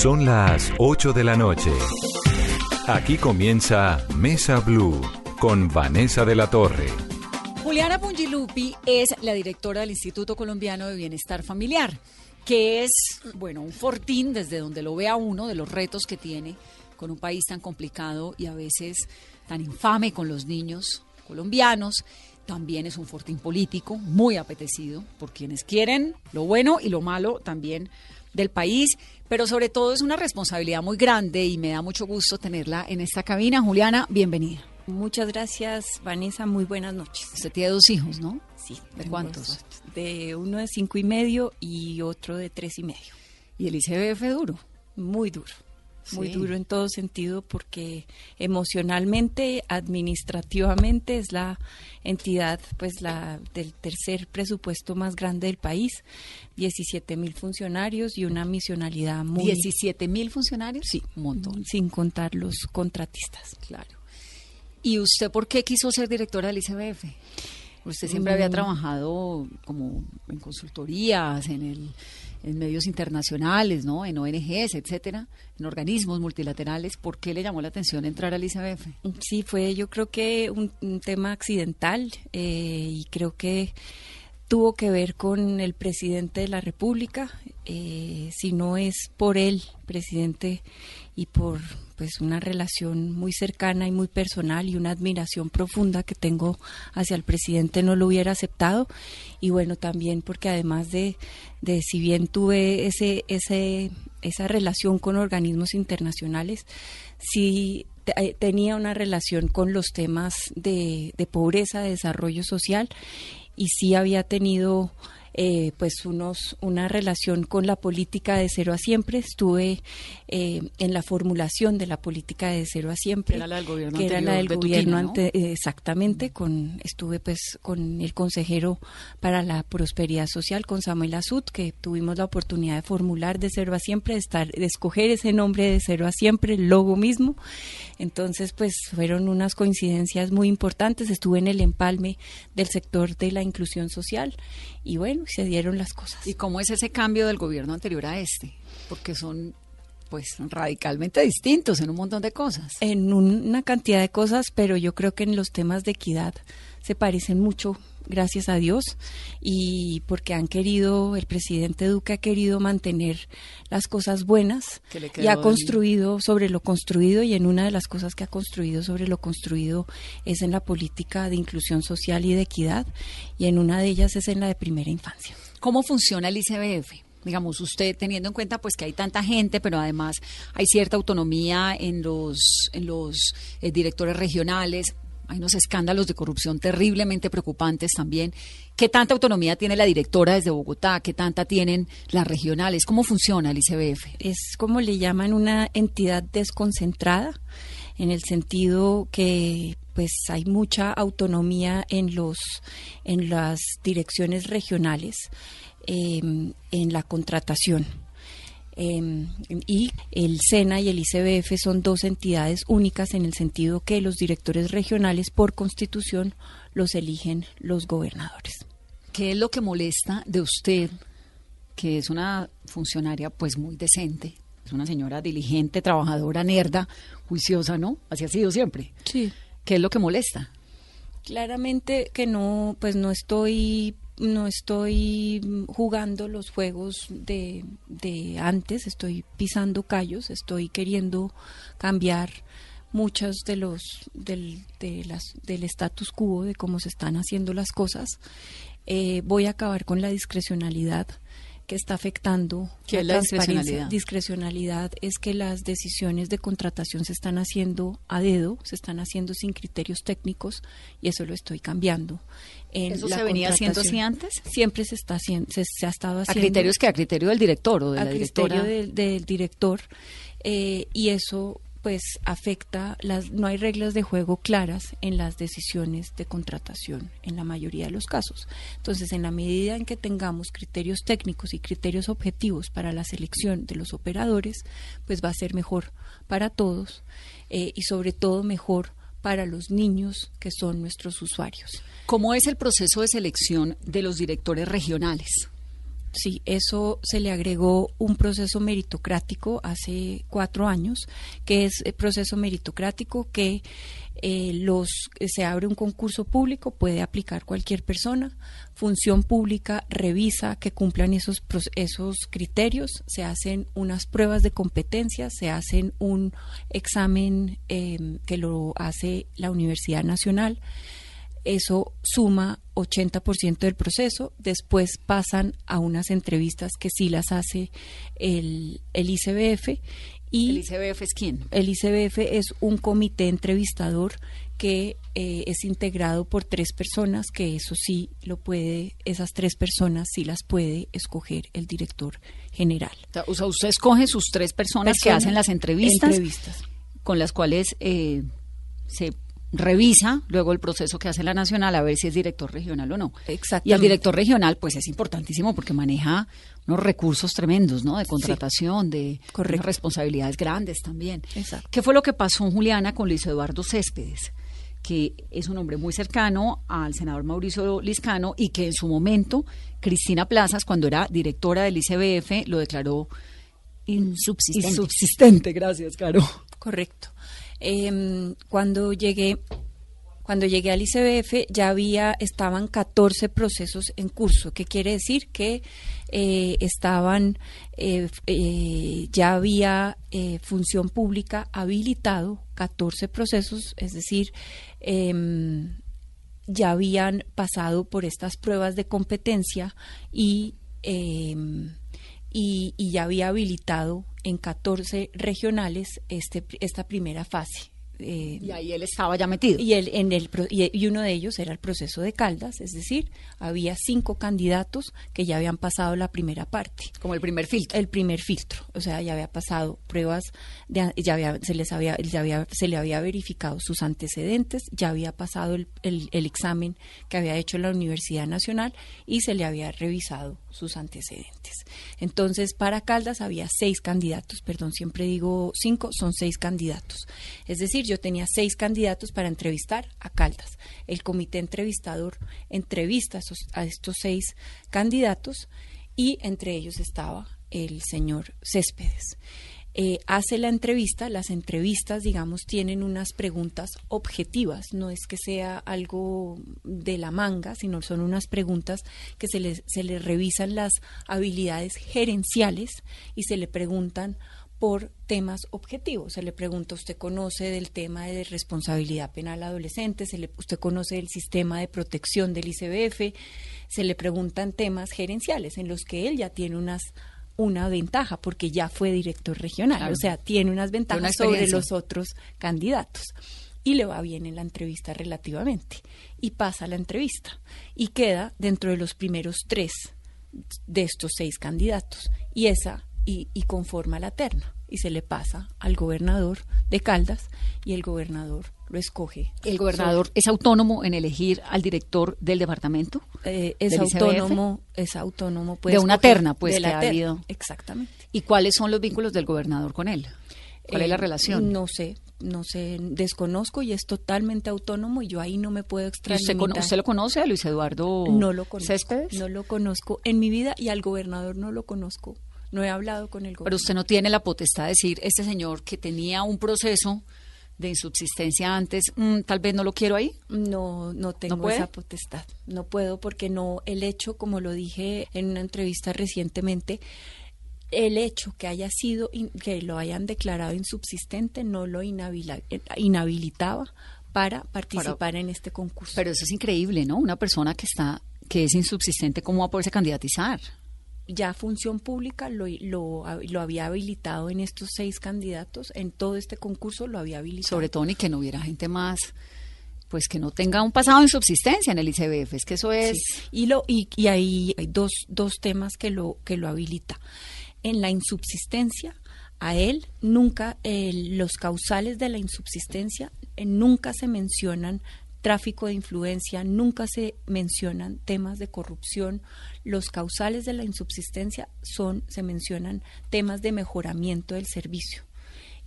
Son las 8 de la noche. Aquí comienza Mesa Blue con Vanessa de la Torre. Juliana Pungilupi es la directora del Instituto Colombiano de Bienestar Familiar, que es, bueno, un fortín desde donde lo vea uno de los retos que tiene con un país tan complicado y a veces tan infame con los niños colombianos. También es un fortín político muy apetecido por quienes quieren lo bueno y lo malo también del país, pero sobre todo es una responsabilidad muy grande y me da mucho gusto tenerla en esta cabina. Juliana, bienvenida. Muchas gracias, Vanessa. Muy buenas noches. Usted tiene dos hijos, ¿no? Sí. ¿De cuántos? dos. De uno de cinco y medio y otro de tres y medio. Y el ICBF duro. Muy duro. Muy duro en todo sentido porque emocionalmente, administrativamente es la entidad pues la del tercer presupuesto más grande del país, 17 mil funcionarios y una misionalidad muy 17 mil funcionarios. Sí. un montón. sin contar los contratistas. Claro. ¿Y usted por qué quiso ser directora del ICBF? Usted siempre había Mm. trabajado como en consultorías, en el en medios internacionales, ¿no? En ONGs, etcétera, en organismos multilaterales. ¿Por qué le llamó la atención entrar al ICBF? Sí, fue yo creo que un, un tema accidental eh, y creo que tuvo que ver con el presidente de la República. eh, si no es por él, presidente, y por pues una relación muy cercana y muy personal y una admiración profunda que tengo hacia el presidente, no lo hubiera aceptado. Y bueno, también porque además de, de si bien tuve ese, ese, esa relación con organismos internacionales, sí eh, tenía una relación con los temas de, de pobreza, de desarrollo social y sí había tenido eh, pues unos una relación con la política de cero a siempre. Estuve eh, en la formulación de la política de cero a siempre Que era la del gobierno que era la del anterior, gobierno Betutina, ¿no? ante- exactamente con estuve pues con el consejero para la prosperidad social con Samuel Azud que tuvimos la oportunidad de formular de cero a siempre de estar de escoger ese nombre de cero a siempre el logo mismo. Entonces pues fueron unas coincidencias muy importantes. Estuve en el empalme del sector de la inclusión social. Y bueno se dieron las cosas ¿Y cómo es ese cambio del gobierno anterior a este? Porque son pues radicalmente distintos en un montón de cosas. en una cantidad de cosas, pero yo creo que en los temas de equidad se parecen mucho, gracias a Dios, y porque han querido, el presidente Duque ha querido mantener las cosas buenas y ha construido sobre lo construido, y en una de las cosas que ha construido sobre lo construido es en la política de inclusión social y de equidad, y en una de ellas es en la de primera infancia. ¿Cómo funciona el ICBF? Digamos, usted teniendo en cuenta pues que hay tanta gente, pero además hay cierta autonomía en los, en los eh, directores regionales, hay unos escándalos de corrupción terriblemente preocupantes también. ¿Qué tanta autonomía tiene la directora desde Bogotá? ¿Qué tanta tienen las regionales? ¿Cómo funciona el ICBF? es como le llaman una entidad desconcentrada en el sentido que pues hay mucha autonomía en los en las direcciones regionales eh, en la contratación Eh, y el SENA y el ICBF son dos entidades únicas en el sentido que los directores regionales por constitución los eligen los gobernadores. ¿Qué es lo que molesta de usted, que es una funcionaria pues muy decente? Es una señora diligente, trabajadora, nerda, juiciosa, ¿no? Así ha sido siempre. Sí. ¿Qué es lo que molesta? Claramente que no, pues no estoy, no estoy jugando los juegos de, de antes, estoy pisando callos, estoy queriendo cambiar muchos de los del, de las, del status quo de cómo se están haciendo las cosas. Eh, voy a acabar con la discrecionalidad que está afectando ¿Qué es la discrecionalidad? Discrecionalidad es que las decisiones de contratación se están haciendo a dedo, se están haciendo sin criterios técnicos y eso lo estoy cambiando. ¿Eso se venía haciendo así antes? Siempre se está haciendo, se, ha estado haciendo. ¿A criterios que ¿A criterio del director o de a la directora? criterio del, director eh, y eso pues afecta las no hay reglas de juego claras en las decisiones de contratación en la mayoría de los casos. Entonces, en la medida en que tengamos criterios técnicos y criterios objetivos para la selección de los operadores, pues va a ser mejor para todos eh, y sobre todo mejor para los niños que son nuestros usuarios. ¿Cómo es el proceso de selección de los directores regionales? Sí, eso se le agregó un proceso meritocrático hace cuatro años, que es el proceso meritocrático que eh, los se abre un concurso público, puede aplicar cualquier persona. Función pública revisa que cumplan esos esos criterios, se hacen unas pruebas de competencia, se hacen un examen em, que lo hace la Universidad Nacional eso suma 80% del proceso, después pasan a unas entrevistas que sí las hace el, el ICBF. Y ¿El ICBF es quién? El ICBF es un comité entrevistador que eh, es integrado por tres personas, que eso sí lo puede, esas tres personas sí las puede escoger el director general. O sea, usted escoge sus tres personas, que hacen las entrevistas, entrevistas. con las cuales eh, se revisa luego el proceso que hace la nacional a ver si es director regional o no. Y el director regional, pues es importantísimo porque maneja unos recursos tremendos, ¿no? De contratación, de responsabilidades grandes también. Exacto. ¿Qué fue lo que pasó, Juliana, con Luis Eduardo Céspedes? que es un hombre muy cercano al senador Mauricio Liscano y que en su momento Cristina Plazas, cuando era directora del ICBF, lo declaró insubsistente. Insubsistente, gracias, Caro. Correcto. Eh, cuando llegué cuando llegué al ICBF ya había, estaban 14 procesos en curso, que quiere decir que eh, estaban, eh, eh, ya había función pública habilitado 14 procesos, es decir, em, ya habían pasado por estas pruebas de competencia y, em, y, y ya había habilitado en 14 regionales este, esta primera fase. Eh, y ahí él estaba ya metido. Y, él, en el, y uno de ellos era el proceso de Caldas, es decir, había cinco candidatos que ya habían pasado la primera parte. Como el primer filtro. El primer filtro, o sea, ya había pasado pruebas, de, ya había, se les había, ya había, se le había verificado sus antecedentes, ya había pasado el, el, el examen que había hecho la Universidad Nacional y se le había revisado sus antecedentes. Entonces, para Caldas había seis candidatos, perdón, siempre digo cinco, son seis candidatos. Es decir, yo tenía seis candidatos para entrevistar a Caldas. El comité entrevistador entrevista a, estos seis candidatos y entre ellos estaba el señor Céspedes. Eh, hace la entrevista, las entrevistas, digamos, tienen unas preguntas objetivas, no es que sea algo de la manga, sino son unas preguntas que se le, se le revisan las habilidades gerenciales y se le preguntan por temas objetivos. Se le pregunta, ¿usted conoce del tema de responsabilidad penal adolescente? Se le, ¿Usted conoce el sistema de protección del ICBF? Se le preguntan temas gerenciales en los que él ya tiene unas una ventaja porque ya fue director regional, o sea, tiene unas ventajas sobre los otros candidatos. Y le va bien en la entrevista relativamente. Y pasa la entrevista. Y queda dentro de los primeros tres de estos seis candidatos. Y esa y, conforma la terna y se le pasa al gobernador de Caldas y el gobernador lo escoge. ¿El gobernador es autónomo en elegir al director del departamento? Eh, es autónomo, es autónomo. de una terna, pues, de que ha habido. Exactamente. ¿Y cuáles son los vínculos del gobernador con él? ¿Cuál es la eh, relación? No sé, no sé, desconozco y es totalmente autónomo y yo ahí no me puedo extraer. Usted, ¿Usted, lo conoce a Luis Eduardo no lo conozco, Céspedes? No lo conozco en mi vida y al gobernador no lo conozco no he hablado con el gobierno. Pero usted no tiene la potestad de decir, este señor que tenía un proceso de insubsistencia antes, mm, tal vez no lo quiero ahí. No, no tengo esa potestad. No puedo porque no, el hecho, como lo dije en una entrevista recientemente, el hecho que haya sido, que lo hayan declarado insubsistente no lo inhabilitaba para participar en este concurso. Pero eso es increíble, ¿no? Una persona que está, que es insubsistente, ¿cómo va a poderse candidatizar? Ya función pública lo, lo, lo, había habilitado en estos seis candidatos, en todo este concurso lo había habilitado. Sobre todo ni que no hubiera gente más pues que no tenga un pasado en subsistencia en el ICBF, es que eso es... Y, lo, y, y ahí hay dos, dos temas que lo, que lo habilita. En la insubsistencia, a él nunca, los causales de la insubsistencia eh, nunca se mencionan tráfico de influencia, nunca se mencionan temas de corrupción. Los causales de la insubsistencia son, se mencionan temas de mejoramiento del servicio.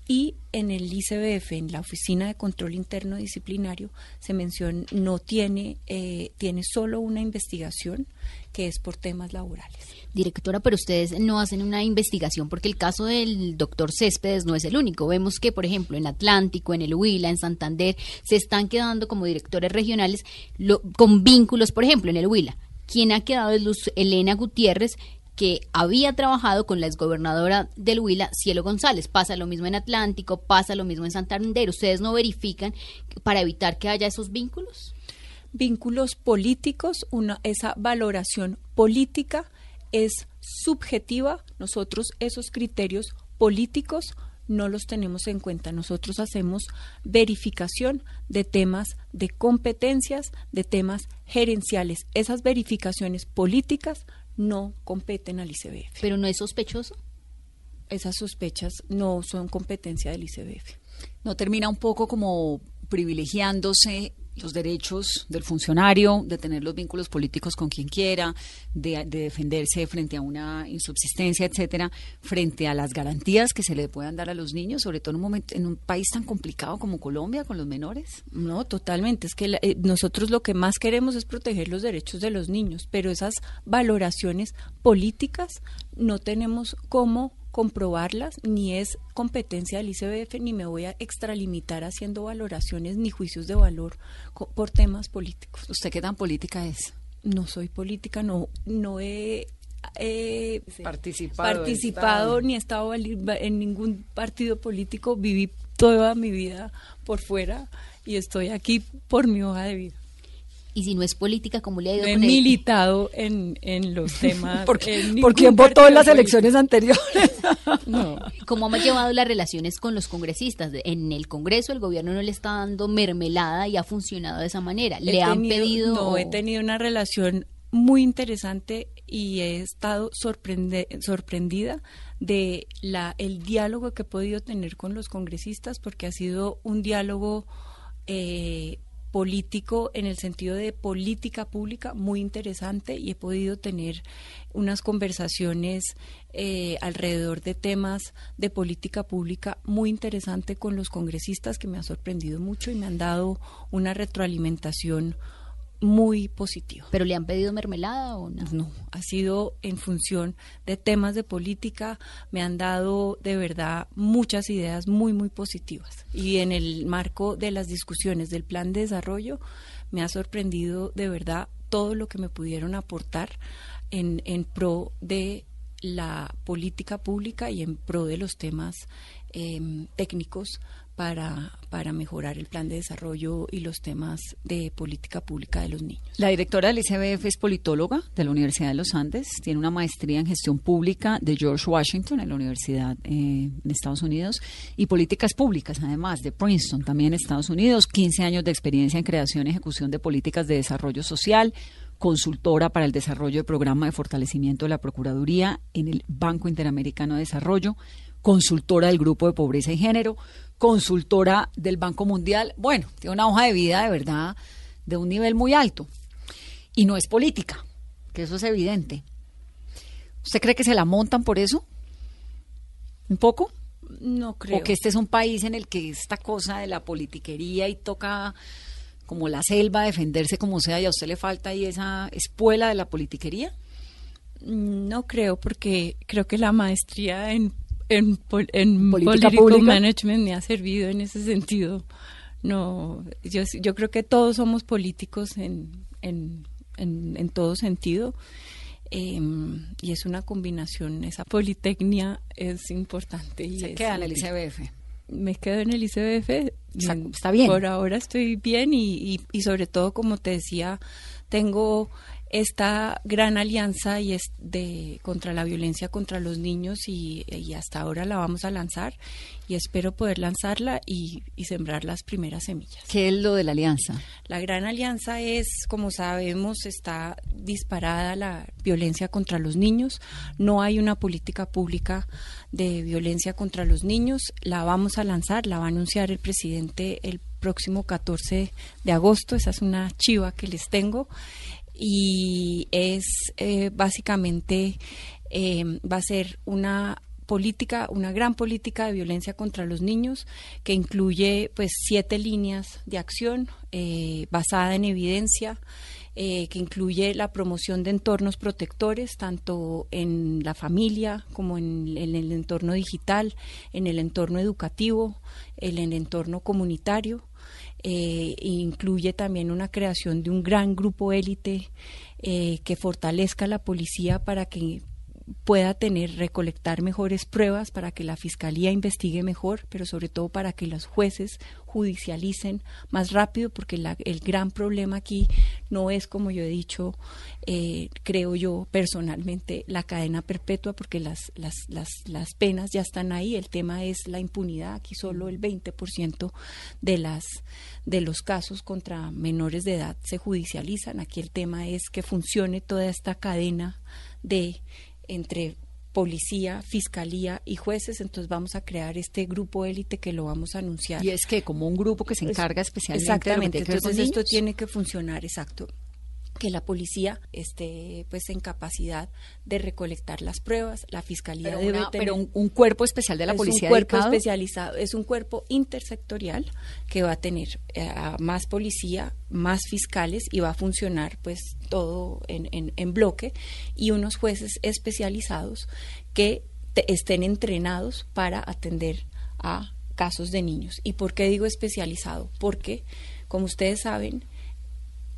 Y en el ICBF, en la Oficina de Control Interno Disciplinario, se menciona, no tiene, eh, tiene solo una investigación que es por temas laborales. Directora, pero ustedes no hacen una investigación porque el caso del doctor Céspedes no es el único. Vemos que, por ejemplo, en Atlántico, en el Huila, en Santander, se están quedando como directores regionales con vínculos, por ejemplo, en el Huila. Quien ha quedado es Luz Elena Gutiérrez, que había trabajado con la exgobernadora del Huila, Cielo González. Pasa lo mismo en Atlántico, pasa lo mismo en Santander. ¿Ustedes no verifican para evitar que haya esos vínculos? Vínculos políticos, una, esa valoración política es subjetiva. Nosotros esos criterios políticos no los tenemos en cuenta. Nosotros hacemos verificación de temas de competencias, de temas gerenciales. Esas verificaciones políticas no competen al ICBF. ¿Pero no es sospechoso? Esas sospechas no son competencia del ICBF. ¿No termina un poco como privilegiándose los derechos del funcionario, de tener los vínculos políticos con quien quiera, de, defenderse frente a una insubsistencia, etcétera, frente a las garantías que se le puedan dar a los niños, sobre todo en un momento, en un país tan complicado como Colombia con los menores. No, totalmente. Es que eh, nosotros lo que más queremos es proteger los derechos de los niños, pero esas valoraciones políticas no tenemos cómo comprobarlas, ni es competencia del ICBF, ni me voy a extralimitar haciendo valoraciones ni juicios de valor por temas políticos. ¿Usted qué tan política es? No soy política, no, no he participado, participado ni estado en ningún partido político, viví toda mi vida por fuera y estoy aquí por mi hoja de vida y si no es política, ¿cómo le ha ido he militado en, en los temas. ¿Por, quién votó en las elecciones anteriores? no. ¿Cómo ha llevado las relaciones con los congresistas? En el Congreso el gobierno no le está dando mermelada y ha funcionado de esa manera. ¿Le han pedido...? No, he tenido una relación muy interesante y he estado sorprendida de la el diálogo que he podido tener con los congresistas porque ha sido un diálogo eh, político en el sentido de política pública muy interesante y he podido tener unas conversaciones eh, alrededor de temas de política pública muy interesante con los congresistas que me ha sorprendido mucho y me han dado una retroalimentación muy positivo. ¿Pero le han pedido mermelada o no? No, ha sido en función de temas de política, me han dado de verdad muchas ideas muy, muy positivas. Y en el marco de las discusiones del plan de desarrollo, me ha sorprendido de verdad todo lo que me pudieron aportar en, en pro de la política pública y en pro de los temas em, técnicos para, para mejorar el plan de desarrollo y los temas de política pública de los niños. La directora del ICBF es politóloga de la Universidad de los Andes, tiene una maestría en gestión pública de George Washington en la Universidad eh, en Estados Unidos. Y políticas públicas, además de Princeton, también en Estados Unidos, 15 años de experiencia en creación y ejecución de políticas de desarrollo social, consultora para el desarrollo del programa de fortalecimiento de la Procuraduría en el Banco Interamericano de Desarrollo, consultora del Grupo de Pobreza y Género, consultora del Banco Mundial. Bueno, tiene una hoja de vida de verdad de un nivel muy alto. Y no es política, que eso es evidente. ¿Usted cree que se la montan por eso? ¿Un poco? No creo. O que este es un país en el que esta cosa de la politiquería y toca como la selva defenderse como sea y a usted le falta ahí esa espuela de la politiquería. No creo, porque creo que la maestría en en, en political management me ha servido en ese sentido. No, yo, yo creo que todos somos políticos en, en, en, todo sentido. Em, y es una combinación, esa politecnia es importante. Y Se queda en el ICBF. Me quedo en el ICBF. Está, bien. Por ahora estoy bien y, y, y sobre todo, como te decía, tengo esta gran alianza y es de contra la violencia contra los niños y, hasta ahora la vamos a lanzar y espero poder lanzarla y, sembrar las primeras semillas. ¿Qué es lo de la alianza? La gran alianza es, como sabemos, está disparada la violencia contra los niños. No hay una política pública de violencia contra los niños. La vamos a lanzar, la va a anunciar el presidente el próximo 14 de agosto. Esa es una chiva que les tengo y es eh, básicamente eh, va a ser una política, una gran política de violencia contra los niños que incluye pues siete líneas de acción eh, basada en evidencia. que incluye la promoción de entornos protectores, tanto en la familia como en, en el entorno digital, en el entorno educativo, en el entorno comunitario, eh, incluye también una creación de un gran grupo élite eh, que fortalezca la policía para que pueda tener, recolectar mejores pruebas para que la fiscalía investigue mejor, pero sobre todo para que los jueces judicialicen más rápido, porque el gran problema aquí no es, como yo he dicho, eh, creo yo personalmente, la cadena perpetua, porque las, las, las, las penas ya están ahí. El tema es la impunidad. Aquí solo el 20% de, las, de los casos contra menores de edad se judicializan. Aquí el tema es que funcione toda esta cadena de entre policía, fiscalía y jueces, entonces vamos a crear este grupo élite que lo vamos a anunciar. Y es que como un grupo que se encarga especialmente Exactamente, entonces esto tiene que funcionar, exacto que la policía esté pues en capacidad de recolectar las pruebas, la fiscalía pero debe tener pero un, cuerpo especial de la policía un cuerpo especializado, es un cuerpo intersectorial que va a tener eh, más policía, más fiscales y va a funcionar pues todo en, en, bloque y unos jueces especializados que estén entrenados para atender a casos de niños. ¿Y por qué digo especializado? Porque, como ustedes saben,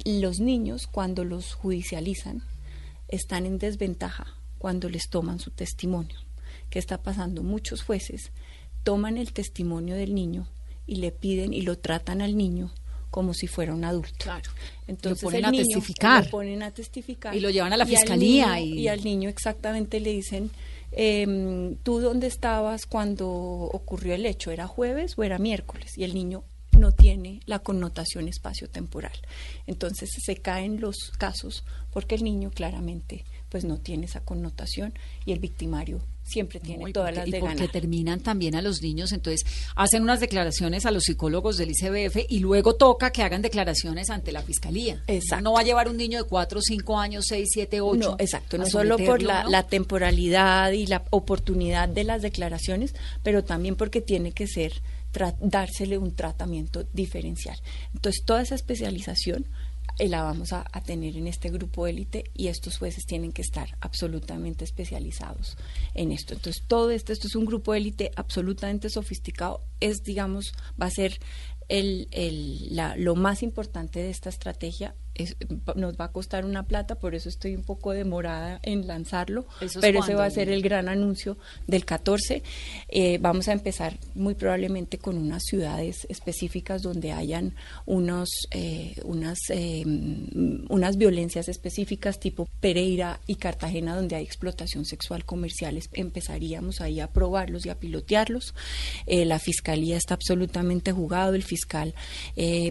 los niños cuando los judicializan están en desventaja cuando les toman su testimonio. ¿Qué está pasando? Muchos jueces toman el testimonio del niño y le piden y lo tratan al niño como si fuera un adulto. Claro. Entonces lo ponen a testificar. Lo ponen a testificar. Y lo llevan a la fiscalía. y... al niño exactamente le dicen, em, ¿tú dónde estabas cuando ocurrió el hecho? ¿Era jueves o era miércoles? Y el niño no tiene la connotación espacio-temporal. Entonces se caen los casos porque el niño claramente pues no tiene esa connotación y el victimario siempre tiene todas las de y porque terminan también a los niños, entonces hacen unas declaraciones a los psicólogos del ICBF y luego toca que hagan declaraciones ante la fiscalía. Exacto. No va a llevar un niño de 4, 5 años, 6, 7, 8. No, exacto, no solo por la, la temporalidad y la oportunidad de las declaraciones, pero también porque tiene que ser dársele un tratamiento diferencial. Entonces, toda esa especialización eh, la vamos a, tener en este grupo élite y estos jueces tienen que estar absolutamente especializados en esto. Entonces, todo esto, esto es un grupo élite absolutamente sofisticado, es, digamos, va a ser el, el, la, lo más importante de esta estrategia nos va a costar una plata, por eso estoy un poco demorada en lanzarlo, pero ese va a ser el gran anuncio del 14. Eh, vamos a empezar muy probablemente con unas ciudades específicas donde hayan unos, eh, unas, eh, unas violencias específicas tipo Pereira y Cartagena donde hay explotación sexual comercial. Empezaríamos ahí a probarlos y a pilotearlos. la fiscalía está absolutamente jugado, el fiscal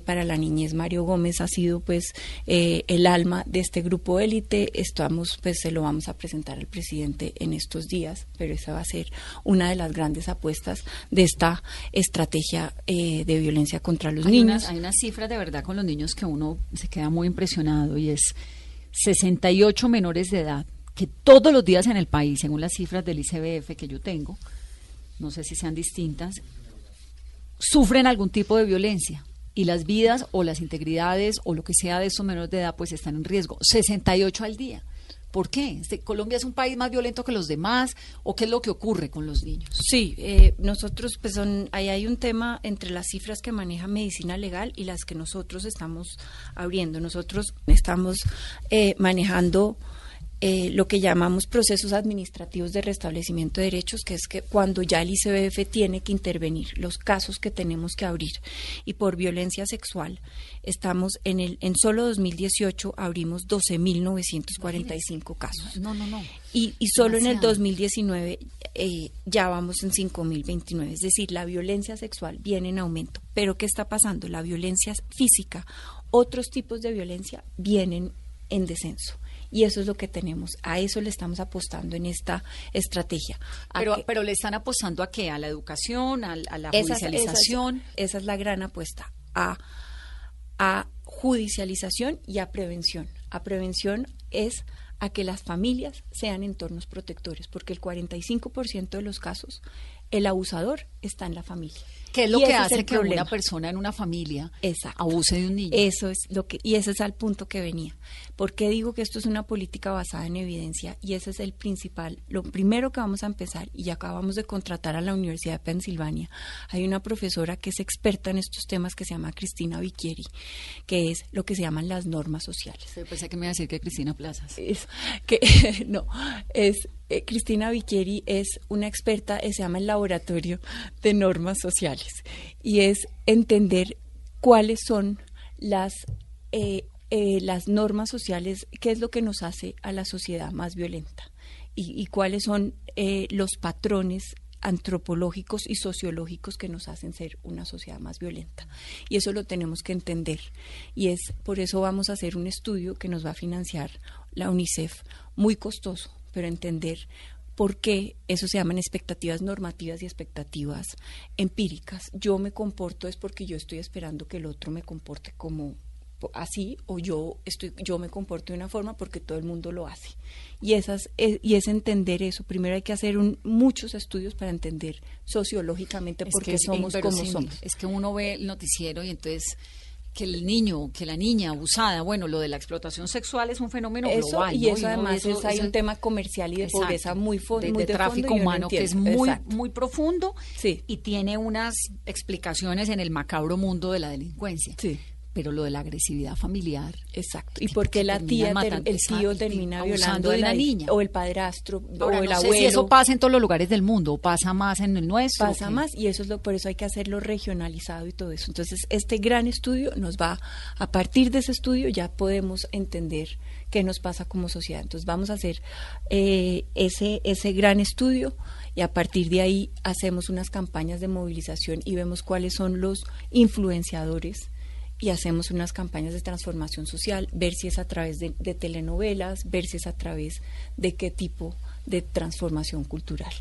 para la niñez Mario Gómez ha sido pues eh, el alma de este grupo élite. Estamos, pues se lo vamos a presentar al presidente en estos días, pero esa va a ser una de las grandes apuestas de esta estrategia eh, de violencia contra los niños. hay unas cifras de verdad con los niños que uno se queda muy impresionado y es 68 menores de edad que todos los días en el país, según las cifras del ICBF que yo tengo, no sé si sean distintas, sufren algún tipo de violencia y las vidas o las integridades o lo que sea de esos menores de edad pues están en riesgo. 68 al día. ¿Por qué? Este, ¿Colombia es un país más violento que los demás o qué es lo que ocurre con los niños? Sí, eh, nosotros, pues son, ahí hay un tema entre las cifras que maneja medicina legal y las que nosotros estamos abriendo. Nosotros estamos eh, manejando eh, lo que llamamos procesos administrativos de restablecimiento de derechos, que es que cuando ya el ICBF tiene que intervenir, los casos que tenemos que abrir. Y por violencia sexual, estamos en el en solo 2018 abrimos 12.945 casos. No, no, no. Y, y solo en el Demasiado. 2019 eh, ya vamos en 5.029. Es decir, la violencia sexual viene en aumento. Pero ¿qué está pasando? La violencia física, otros tipos de violencia vienen en descenso. Y eso es lo que tenemos. A eso le estamos apostando en esta estrategia. Pero, que- pero le están apostando a qué? A la educación, a, a la judicialización. Esa es, esa es la gran apuesta. A, a judicialización y a prevención. A prevención es a que las familias sean entornos protectores, porque el 45% de los casos el abusador está en la familia. ¿Qué es lo Y que hace que una persona en una familia Exacto. abuse de un niño? Eso es lo que, y ese es al punto que venía. ¿Por qué digo que esto es una política basada en evidencia? Y ese es el principal, lo primero que vamos a empezar, y acabamos de contratar a la Universidad de Pensilvania. Hay una profesora que es experta en estos temas que se llama Cristina Vicchieri, que es lo que se llaman las normas sociales. Pensé que me iba a decir que Cristina Plazas. Es que no, es eh, Cristina Vicchieri es una experta, eh, se llama el Laboratorio de Normas Sociales y es entender cuáles son las eh, eh, las normas sociales, qué es lo que nos hace a la sociedad más violenta y, y cuáles son los patrones antropológicos y sociológicos que nos hacen ser una sociedad más violenta. Y eso lo tenemos que entender. Y es por eso vamos a hacer un estudio que nos va a financiar la UNICEF, muy costoso, pero entender por qué eso se llaman expectativas normativas y expectativas empíricas. Yo me comporto es porque yo estoy esperando que el otro me comporte como así o yo estoy yo me comporto de una forma porque todo el mundo lo hace. Y esas es, y es entender eso. Primero hay que hacer un, muchos estudios para entender sociológicamente por qué somos como somos. Es que uno ve el noticiero y entonces que el niño, que la niña abusada, bueno, lo de la explotación sexual es un fenómeno eso global. y eso además es, hay eso- un tema comercial y de Exacto. pobreza muy, fo- de, muy de tráfico humano que es muy Exacto. muy profundo Sí. y tiene unas explicaciones en el macabro mundo de la delincuencia. Sí. Pero lo de la agresividad familiar, Exacto. Y porque que la tía, matando, el tío termina violando de a la niña. o el padrastro Ahora, o el no sé abuelo. si eso pasa en todos los lugares del mundo, pasa más en el nuestro. pasa ¿o qué? más y eso es lo por eso hay que hacerlo regionalizado y todo eso. Entonces, este gran estudio nos va a partir de ese estudio ya podemos entender qué nos pasa como sociedad. Entonces, vamos a hacer eh, ese ese gran estudio y a partir de ahí hacemos unas campañas de movilización y vemos cuáles son los influenciadores y hacemos unas campañas de transformación social, ver si es a través de, de telenovelas, ver si es a través de qué tipo de transformación cultural.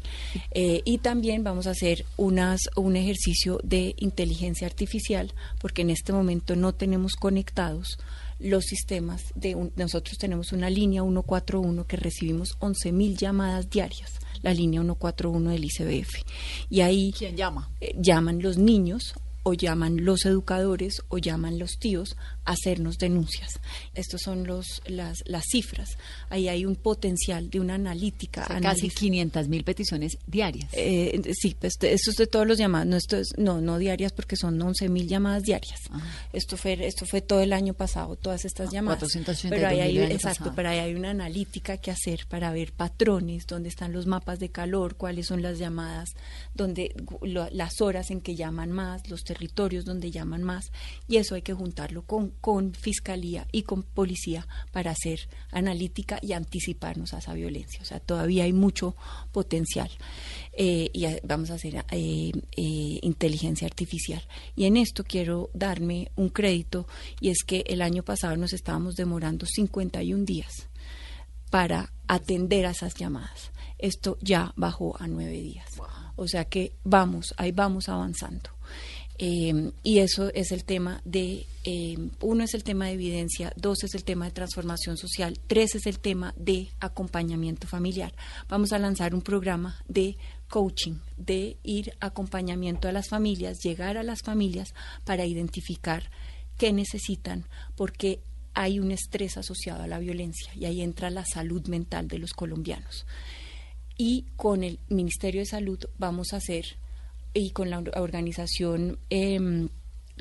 Eh, y también vamos a hacer unas, un ejercicio de inteligencia artificial, porque en este momento no tenemos conectados los sistemas de un- nosotros tenemos una línea 141 que recibimos 11.000 llamadas diarias, la línea 141 del ICBF. Y ahí ¿Quién llama? eh, llaman los niños o llaman los educadores o llaman los tíos hacernos denuncias. Estos son los las, las cifras. Ahí hay un potencial de una analítica. O sea, casi análisis. 500 mil peticiones diarias. Eh, sí, pues esto es de todos los llamados, no, esto es- no, no diarias porque son 11 mil llamadas diarias. Esto fue esto fue todo el año pasado, todas estas Ah, llamadas. 482 pero ahí hay, exacto, pasado. pero ahí hay una analítica que hacer para ver patrones, dónde están los mapas de calor, cuáles son las llamadas, donde lo- las horas en que llaman más, los territorios donde llaman más, y eso hay que juntarlo con, con fiscalía y con policía para hacer analítica y anticiparnos a esa violencia. O sea, todavía hay mucho potencial. Eh, y vamos a hacer eh, eh, inteligencia artificial. Y en esto quiero darme un crédito, y es que el año pasado nos estábamos demorando 51 días para atender a esas llamadas. Esto ya bajó a nueve días. O sea que vamos, ahí vamos avanzando. Eh, y eso es el tema de, eh, uno es el tema de evidencia, dos es el tema de transformación social, tres es el tema de acompañamiento familiar. Vamos a lanzar un programa de coaching, de ir acompañamiento a las familias, llegar a las familias para identificar qué necesitan, porque hay un estrés asociado a la violencia y ahí entra la salud mental de los colombianos. Y con el Ministerio de Salud vamos a hacer, y con la Organización em,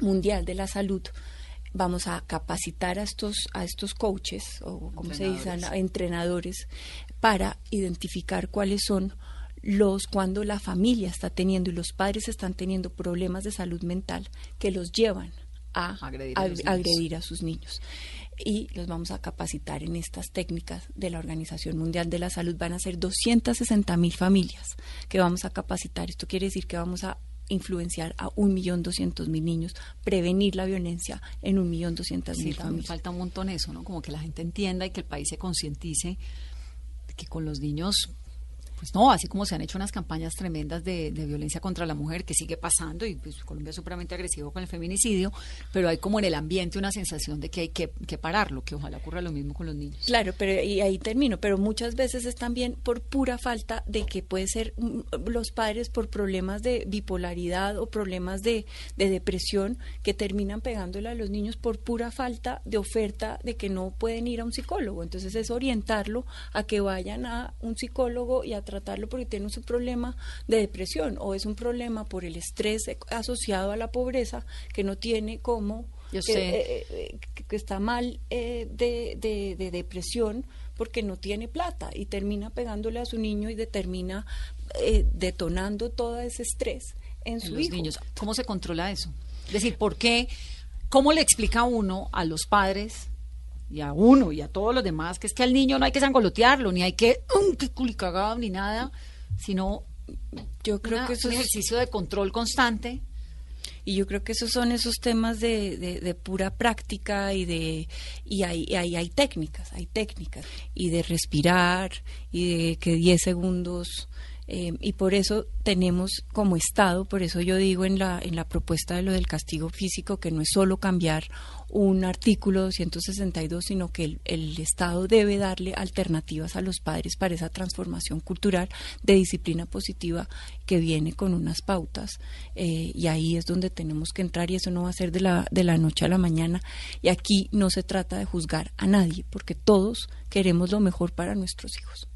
Mundial de la Salud, vamos a capacitar a estos a estos coaches o como se dice entrenadores. para identificar cuáles son los cuando la familia está teniendo y los padres están teniendo problemas de salud mental que los llevan a agredir a, sus niños y los vamos a capacitar en estas técnicas de la Organización Mundial de la Salud. Van a ser 260 mil familias que vamos a capacitar. Esto quiere decir que vamos a influenciar a un millón doscientos mil niños, prevenir la violencia en un millón doscientas mil familias. Falta un montón eso, ¿no? Como que la gente entienda y que el país se concientice que con los niños pues no, así como se han hecho unas campañas tremendas de, violencia contra la mujer, que sigue pasando, y pues Colombia es supremamente agresivo con el feminicidio, pero hay como en el ambiente una sensación de que hay que, pararlo, que ojalá ocurra lo mismo con los niños. Claro, pero y ahí termino, pero muchas veces es también por pura falta de que puede ser mm, los padres por problemas de bipolaridad o problemas de, de depresión que terminan pegándole a los niños por pura falta de oferta de que no pueden ir a un psicólogo. Entonces es orientarlo a que vayan a un psicólogo y a tratarlo porque tiene un problema de depresión o es un problema por el estrés asociado a la pobreza que no tiene como Yo que, eh, eh, que, está mal eh, de, de, depresión porque no tiene plata y termina pegándole a su niño y determina detonando todo ese estrés en, su los niños. ¿Cómo se controla eso? Es decir, ¿por qué? ¿Cómo le explica uno a los padres y a uno y a todos los demás, que es que al niño no hay que sangolotearlo, ni hay que, um, que culicagado, ni nada, sino yo creo que es un ejercicio de control constante. Y yo creo que esos son esos temas de, de, pura práctica y de y hay, hay, hay técnicas, hay técnicas. Y de respirar y de que 10 segundos eh, y por eso tenemos como Estado, por eso yo digo en la, en la propuesta de lo del castigo físico que no es solo cambiar un artículo 262, sino que el, el, Estado debe darle alternativas a los padres para esa transformación cultural de disciplina positiva que viene con unas pautas. Eh, y ahí es donde tenemos que entrar y eso no va a ser de la, de la noche a la mañana. Y aquí no se trata de juzgar a nadie, porque todos queremos lo mejor para nuestros hijos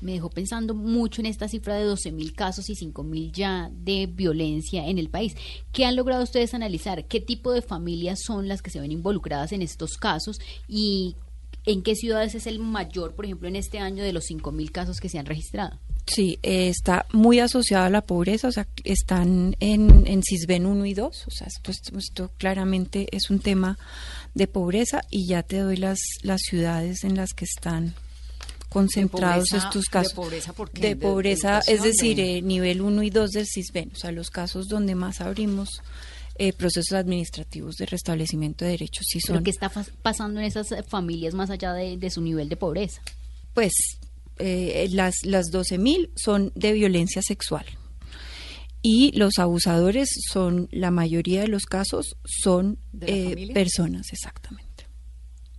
me dejó pensando mucho en esta cifra de 12.000 casos y 5.000 ya de violencia en el país. ¿Qué han logrado ustedes analizar? ¿Qué tipo de familias son las que se ven involucradas en estos casos? ¿Y en qué ciudades es el mayor, por ejemplo, en este año de los 5.000 casos que se han registrado? Sí, eh, está muy asociado a la pobreza, o sea, están en, en CISBEN 1 y 2, o sea, esto, esto, claramente es un tema de pobreza y ya te doy las, las ciudades en las que están concentrados estos casos. ¿De pobreza De, pobreza, es decir, eh, nivel 1 y 2 del CISBEN, o sea, los casos donde más abrimos eh, procesos administrativos de restablecimiento de derechos. Sí son, ¿Qué está pasando en esas familias más allá de, su nivel de pobreza? Pues eh, las, las 12.000 son de violencia sexual. Y los abusadores son, la mayoría de los casos son personas, exactamente.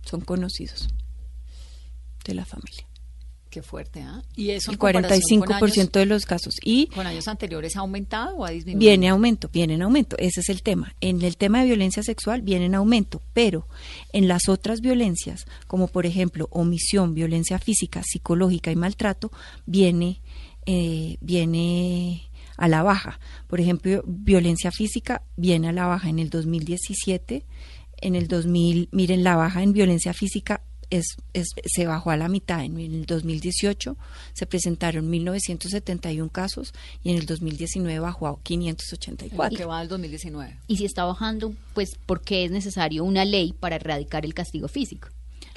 Son conocidos de la familia. Qué fuerte, ¿ah? Y eso el 45% de los casos. Y ¿Con años anteriores ha aumentado o ha disminuido? Viene aumento, viene en aumento. Ese es el tema. En el tema de violencia sexual viene en aumento, pero en las otras violencias, como por ejemplo omisión, violencia física, psicológica y maltrato, viene, eh, viene a la baja. Por ejemplo, violencia física viene a la baja en el 2017. En el 2000, miren, la baja en violencia física es, se bajó a la mitad. En el 2018 se presentaron 1.971 casos y en el 2019 bajó a 584. ¿Qué va al 2019? Y si está bajando, pues, ¿por qué es necesario una ley para erradicar el castigo físico?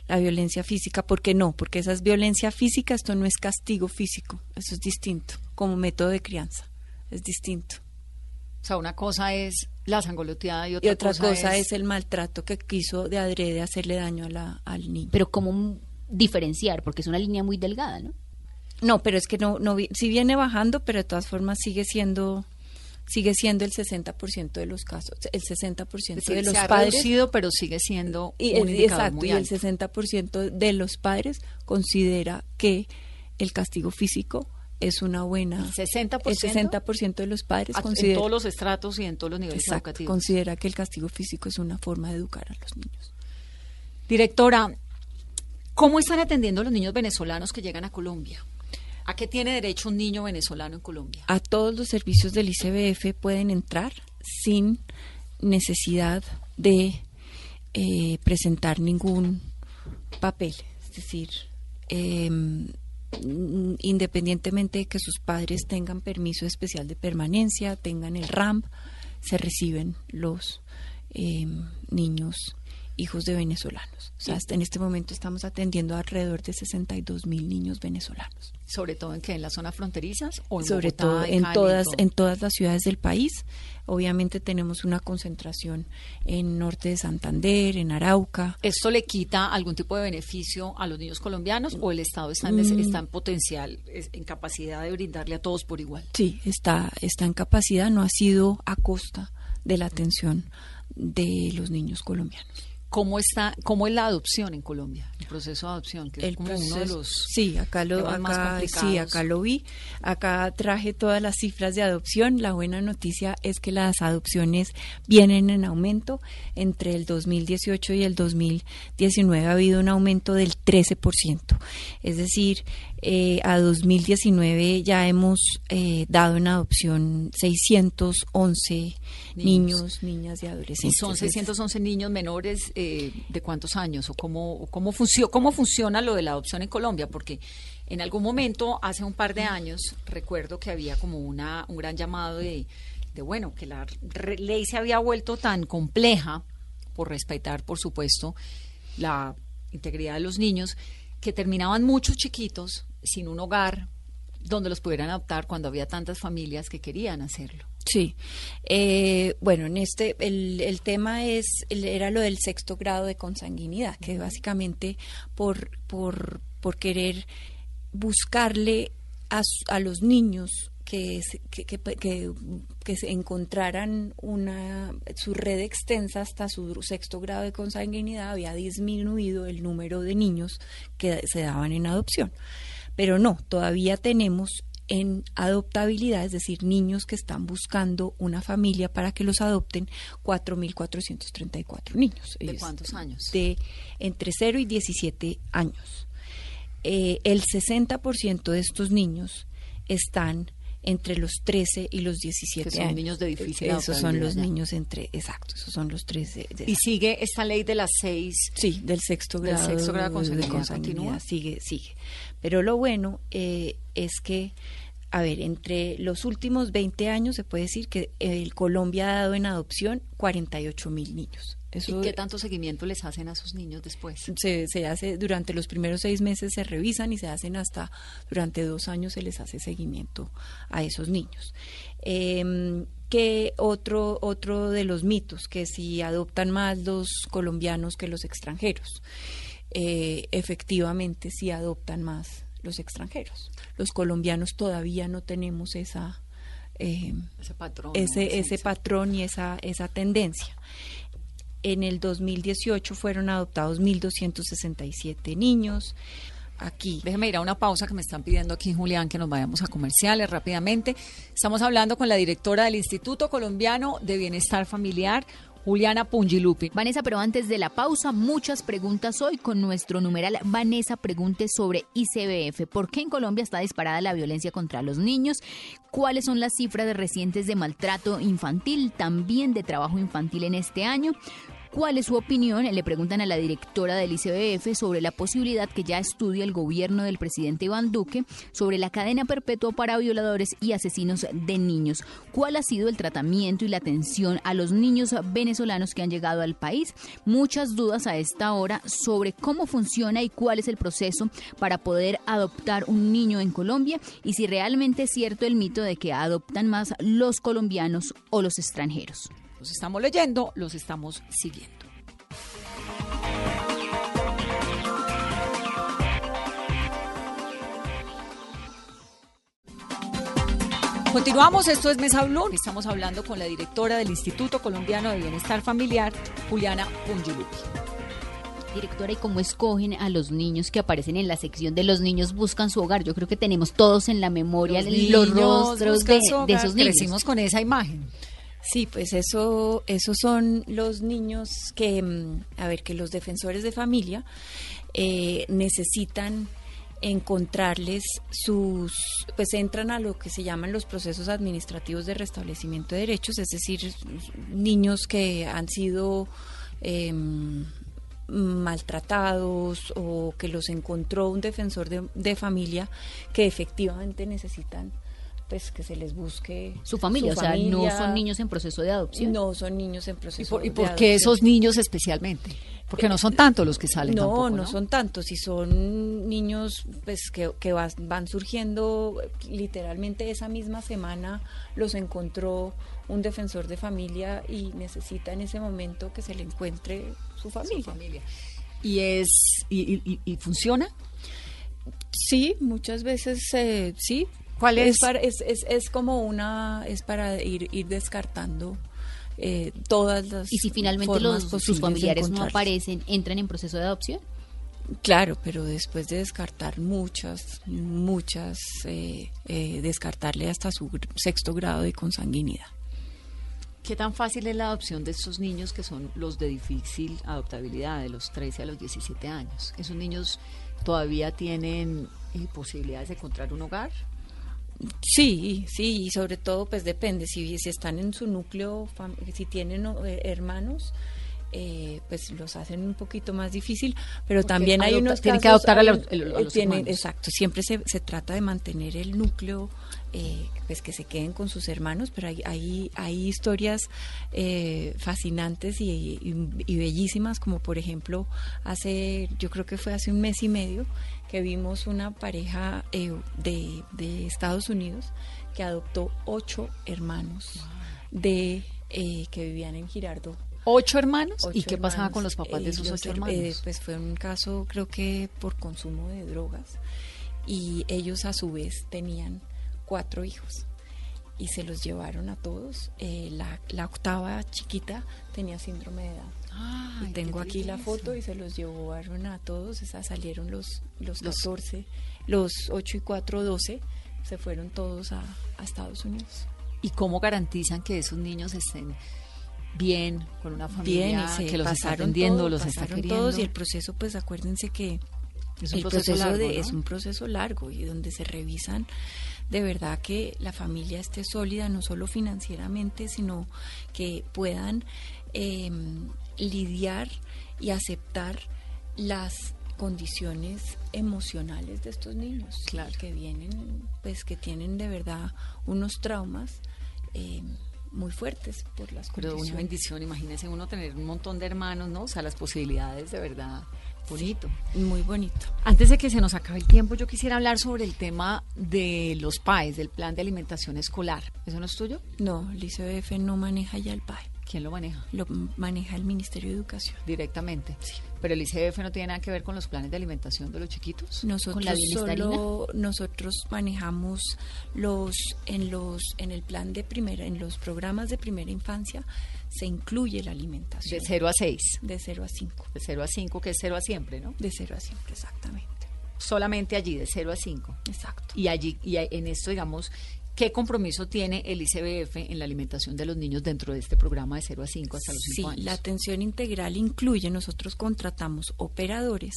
La violencia física, ¿por qué no? Porque esa es violencia física, esto no es castigo físico, eso es distinto, como método de crianza, es distinto. O sea, una cosa es la sangoloteada y otra, cosa, es... el maltrato que quiso de adrede hacerle daño a la, al niño. Pero ¿cómo diferenciar? Porque es una línea muy delgada, ¿no? No, pero es que no, no si viene bajando, pero de todas formas sigue siendo sigue siendo el 60% de los casos, el 60% de los se ha padres reducido, pero sigue siendo y el, exacto, y el 60% de los padres considera que el castigo físico es una buena. El 60%, el 60 de los padres considera. En todos los estratos y en todos los niveles educativos. Considera que el castigo físico es una forma de educar a los niños. Directora, ¿cómo están atendiendo los niños venezolanos que llegan a Colombia? ¿A qué tiene derecho un niño venezolano en Colombia? A todos los servicios del ICBF pueden entrar sin necesidad de eh, presentar ningún papel, es decir, em, independientemente de que sus padres tengan permiso especial de permanencia, tengan el RAMP, se reciben los em, niños hijos de venezolanos. O sea, hasta en este momento estamos atendiendo a alrededor de 62 mil niños venezolanos. ¿Sobre todo en que ¿En las zonas fronterizas? O en Sobre todo en, todas, en todas las ciudades del país. Obviamente tenemos una concentración en norte de Santander, en Arauca. ¿Esto le quita algún tipo de beneficio a los niños colombianos o el Estado está en, mm. está en potencial, en capacidad de brindarle a todos por igual? Sí, está, está en capacidad, no ha sido a costa de la atención de los niños colombianos. ¿Cómo está, cómo es la adopción en Colombia? El proceso de adopción, que es como uno de los sí, acá lo, acá, sí, acá lo vi. Acá traje todas las cifras de adopción. La buena noticia es que las adopciones vienen en aumento. Entre el 2018 y el 2019 ha habido un aumento del 13%. Es decir, eh, a 2019 ya hemos eh, dado en adopción 611 niños, niñas y adolescentes. ¿Y son 611 niños menores eh, de cuántos años? ¿O cómo, cómo, cómo funciona lo de la adopción en Colombia? Porque en algún momento, hace un par de años, recuerdo que había como una, un gran llamado de, de bueno, que la ley se había vuelto tan compleja por respetar, por supuesto, la integridad de los niños, que terminaban muchos chiquitos sin un hogar donde los pudieran adoptar cuando había tantas familias que querían hacerlo. Sí, eh, bueno, en este el, el tema es era lo del sexto grado de consanguinidad, que básicamente por por por querer buscarle a, a los niños que, que, que, que, se encontraran una su red extensa hasta su sexto grado de consanguinidad había disminuido el número de niños que se daban en adopción. Pero no, todavía tenemos en adoptabilidad, es decir, niños que están buscando una familia para que los adopten, 4.434 niños. ¿De cuántos años? De entre 0 y 17 años. Eh, el 60% de estos niños están entre los 13 y los 17 que son niños de difícil Esos son los niños entre, exacto, esos son los 13. ¿Y sigue esta ley de las seis? Sí, del sexto grado, del sexto grado de consanguinidad, sigue, sigue. Pero lo bueno eh, es que a ver, entre los últimos 20 años se puede decir que el Colombia ha dado en adopción 48 mil niños. ¿Y qué tanto seguimiento les hacen a esos niños después? Se, se, hace durante los primeros seis meses se revisan y se hacen hasta durante dos años se les hace seguimiento a esos niños. Eh, que otro otro de los mitos que si adoptan más los colombianos que los extranjeros, eh, efectivamente si adoptan más los extranjeros. Los colombianos todavía no tenemos esa eh, ese patrón, ese, ese patrón y esa esa tendencia. En el 2018 fueron adoptados 1.267 niños. Aquí. Déjeme ir a una pausa que me están pidiendo aquí, Julián, que nos vayamos a comerciales rápidamente. Estamos hablando con la directora del Instituto Colombiano de Bienestar Familiar, Juliana Pungilupi. Vanessa, pero antes de la pausa, muchas preguntas hoy con nuestro numeral Vanessa Pregunte sobre ICBF. ¿Por qué en Colombia está disparada la violencia contra los niños? ¿Cuáles son las cifras recientes de maltrato infantil, también de trabajo infantil en este año? ¿Cuál es su opinión? Le preguntan a la directora del ICBF sobre la posibilidad que ya estudia el gobierno del presidente Iván Duque sobre la cadena perpetua para violadores y asesinos de niños. ¿Cuál ha sido el tratamiento y la atención a los niños venezolanos que han llegado al país? Muchas dudas a esta hora sobre cómo funciona y cuál es el proceso para poder adoptar un niño en Colombia y si realmente es cierto el mito de que adoptan más los colombianos o los extranjeros. Los estamos leyendo, los estamos siguiendo. Continuamos, esto es Mesa Blue. Estamos hablando con la directora del Instituto Colombiano de Bienestar Familiar, Juliana Pungilupi. Directora, ¿y cómo escogen a los niños que aparecen en la sección de los niños buscan su hogar? Yo creo que tenemos todos en la memoria los, rostros de, de, esos niños. Crecimos con esa imagen. Sí, pues eso, esos son los niños que, mm, a ver, que los defensores de familia eh, necesitan encontrarles sus, pues entran a lo que se llaman los procesos administrativos de restablecimiento de derechos, es decir, niños que han sido em, maltratados o que los encontró un defensor de, de familia que efectivamente necesitan pues que se les busque su familia, o sea, no son niños en proceso de adopción. No son niños en proceso ¿Y por, de ¿Y por qué esos niños especialmente? Porque no son tantos los que salen. No, tampoco, no, son tantos. Y son niños pues que, que van surgiendo literalmente esa misma semana los encontró un defensor de familia y necesita en ese momento que se le encuentre su familia. familia. Y es y, y- y- y funciona. Sí, muchas veces eh, sí. ¿Cuál es? Es, para- es, es, es como una, es para ir, ir descartando eh, todas las Y si finalmente formas los, sus familiares no aparecen, ¿entran en proceso de adopción? Claro, pero después de descartar muchas, muchas, eh, eh, descartarle hasta su sexto grado de consanguinidad. ¿Qué tan fácil es la adopción de estos niños que son los de difícil adoptabilidad, de los 13 a los 17 años? ¿Esos niños todavía tienen posibilidades de encontrar un hogar? Sí, sí, y sobre todo pues depende, si, si están en su núcleo, si tienen eh, hermanos, eh, pues los hacen un poquito más difícil, pero Porque también hay adopta- unos tienen que adoptar a los- a eh, los tienen- hermanos. Exacto, siempre se, se trata de mantener el núcleo, eh, pues que se queden con sus hermanos, pero hay, hay, hay historias eh, fascinantes y, y- y bellísimas, como por ejemplo, hace, yo creo que fue hace un mes y medio, que vimos una pareja eh, de, de Estados Unidos que adoptó ocho hermanos de eh, que vivían en Girardot. ¿Ocho hermanos? ¿Y qué pasaba con los papás de Eh, esos los ocho her- hermanos? eh, pues fue un caso, creo que por consumo de drogas. Y ellos a su vez tenían cuatro hijos. Y se los llevaron a todos. Eh, la, la octava chiquita tenía síndrome de Down. Ay, y tengo aquí la foto y se los llevaron a todos. Esas salieron los, los Los- 14, los 8 y 4, 12. Se fueron todos a, a Estados Unidos. ¿Y cómo garantizan que esos niños estén bien, con una familia Bien, y se que los está pasaron atendiendo, todo, los está queriendo? todos y el proceso, pues acuérdense que Es un el proceso proceso, largo, de, ¿no? es un proceso largo y donde se revisan de verdad que la familia esté sólida, no solo financieramente, sino que puedan eh, lidiar y aceptar las condiciones emocionales de estos niños Claro. que vienen pues que tienen de verdad unos traumas eh, muy fuertes por las Pero una bendición, imagínense uno tener un montón de hermanos, ¿no? O sea, las posibilidades de verdad, bonito. muy bonito Antes de que se nos acabe el tiempo, yo quisiera hablar sobre el tema de los PAES, del plan de alimentación escolar. ¿Eso no es tuyo? no el ICBF no maneja ya el PAE ¿Quién lo maneja? lo maneja el Ministerio de Educación Directamente. Pero el ICF no tiene nada que ver con los planes de alimentación de los chiquitos. Nosotros la bienestarina? solo nosotros manejamos los en los en el plan de primera en los programas de primera infancia se incluye la alimentación De 0 a 6. de 0 a 5. De 0 a 5, que es 0 a siempre, ¿no? De 0 a 5, exactamente. Solamente allí, de 0 a 5. Exacto. Y allí, y en esto, digamos, ¿qué compromiso tiene el ICBF en la alimentación de los niños dentro de este programa de 0 a 5 hasta los 5 Sí, años? la atención integral incluye, nosotros contratamos operadores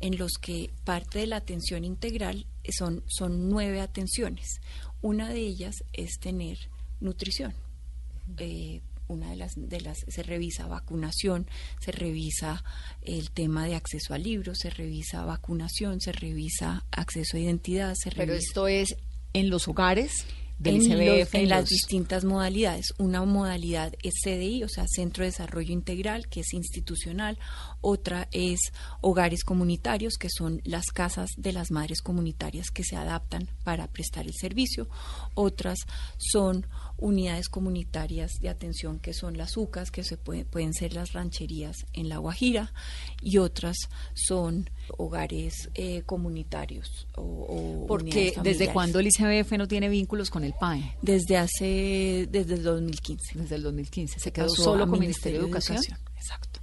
en los que parte de la atención integral son, son nueve atenciones. Una de ellas es tener nutrición. Eh, una de las, de las se revisa vacunación, se revisa el tema de acceso a libros, se revisa vacunación, se revisa acceso a identidad, se Pero revisa esto es en los hogares del en, ICBF, los- en las distintas modalidades. Una modalidad es CDI, o sea, Centro de Desarrollo Integral, que es institucional. Otra es hogares comunitarios, que son las casas de las madres comunitarias que se adaptan para prestar el servicio. Otras son unidades comunitarias de atención, que son las UCAS, que se puede- pueden ser las rancherías en La Guajira. Y otras son hogares eh, comunitarios. O, o Porque desde cuándo el ICBF no tiene vínculos con el PAE? Desde hace, desde el 2015. Desde el 2015. Se quedó solo con Ministerio de Educación. Exacto.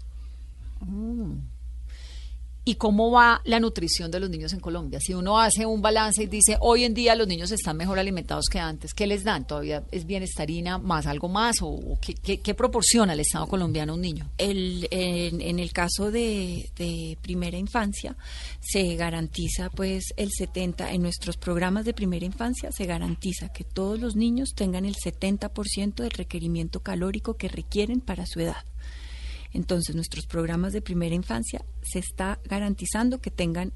¿Y cómo va la nutrición de los niños en Colombia? Si uno hace un balance y dice, hoy en día los niños están mejor alimentados que antes, ¿qué les dan? ¿Todavía es bienestarina más algo más? ¿O, qué proporciona el Estado colombiano a un niño? El, en, en el caso de, de primera infancia, se garantiza pues el 70, en nuestros programas de primera infancia se garantiza que todos los niños tengan el 70% del requerimiento calórico que requieren para su edad. Entonces, nuestros programas de primera infancia se está garantizando que tengan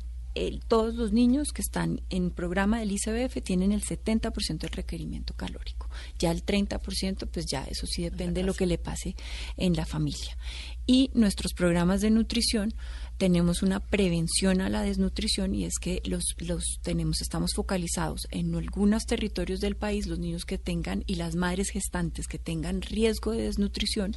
todos los niños que están en programa del ICBF tienen el 70% del requerimiento calórico. Ya el 30%, pues ya eso sí depende de lo que le pase en la familia. Y nuestros programas de nutrición tenemos una prevención a la desnutrición y es que los, los tenemos, estamos focalizados en algunos territorios del país, los niños que tengan y las madres gestantes que tengan riesgo de desnutrición,